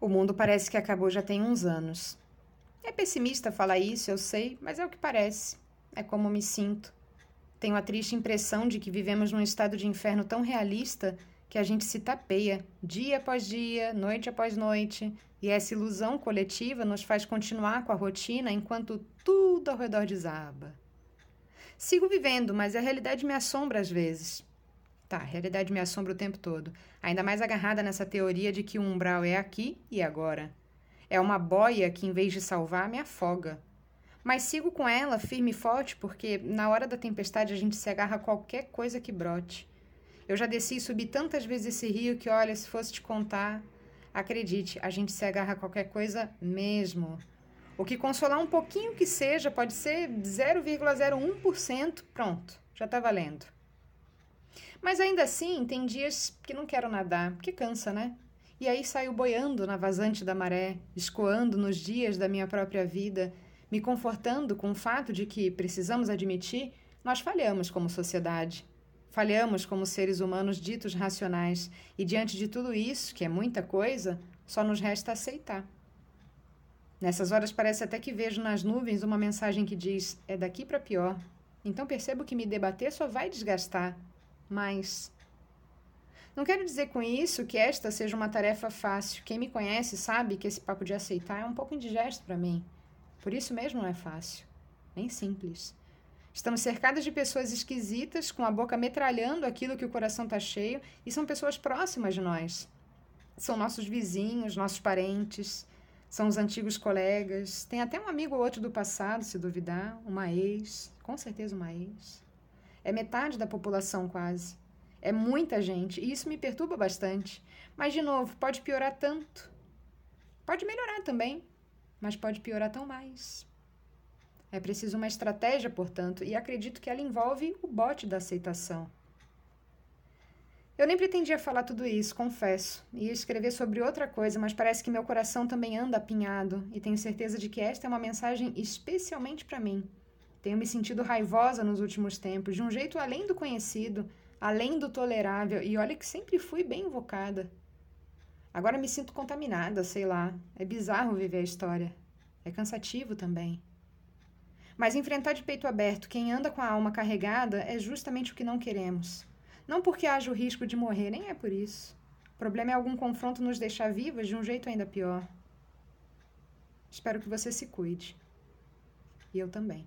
O mundo parece que acabou já tem uns anos. É pessimista falar isso, eu sei, mas é o que parece. É como me sinto. Tenho a triste impressão de que vivemos num estado de inferno tão realista que a gente se tapeia dia após dia, noite após noite, e essa ilusão coletiva nos faz continuar com a rotina enquanto tudo ao redor desaba. Sigo vivendo, mas a realidade me assombra às vezes. Tá, a realidade me assombra o tempo todo. Ainda mais agarrada nessa teoria de que o umbral é aqui e agora. É uma boia que, em vez de salvar, me afoga. Mas sigo com ela, firme e forte, porque na hora da tempestade a gente se agarra a qualquer coisa que brote. Eu já desci e subi tantas vezes esse rio que, olha, se fosse te contar, acredite, a gente se agarra a qualquer coisa mesmo. O que consolar um pouquinho que seja, pode ser 0,01%, pronto, já tá valendo. Mas ainda assim, tem dias que não quero nadar, porque cansa, né? E aí saio boiando na vazante da maré, escoando nos dias da minha própria vida, me confortando com o fato de que, precisamos admitir, nós falhamos como sociedade. Falhamos como seres humanos ditos racionais, e diante de tudo isso, que é muita coisa, só nos resta aceitar. Nessas horas parece até que vejo nas nuvens uma mensagem que diz: é daqui para pior. Então percebo que me debater só vai desgastar, mais. Não quero dizer com isso que esta seja uma tarefa fácil. Quem me conhece sabe que esse papo de aceitar é um pouco indigesto para mim. Por isso mesmo não é fácil, nem simples. Estamos cercados de pessoas esquisitas, com a boca metralhando aquilo que o coração está cheio, e são pessoas próximas de nós. São nossos vizinhos, nossos parentes, são os antigos colegas. Tem até um amigo ou outro do passado, se duvidar, uma ex, com certeza uma ex. É metade da população quase. É muita gente e isso me perturba bastante. Mas, de novo, pode piorar tanto. Pode melhorar também, mas pode piorar tão mais. É preciso uma estratégia, portanto, e acredito que ela envolve o bote da aceitação. Eu nem pretendia falar tudo isso, confesso. Ia escrever sobre outra coisa, mas parece que meu coração também anda apinhado e tenho certeza de que esta é uma mensagem especialmente para mim. Tenho me sentido raivosa nos últimos tempos, de um jeito além do conhecido, além do tolerável, e olha que sempre fui bem invocada. Agora me sinto contaminada, sei lá. É bizarro viver a história. É cansativo também. Mas enfrentar de peito aberto quem anda com a alma carregada é justamente o que não queremos. Não porque haja o risco de morrer, nem é por isso. O problema é algum confronto nos deixar vivas de um jeito ainda pior. Espero que você se cuide. E eu também.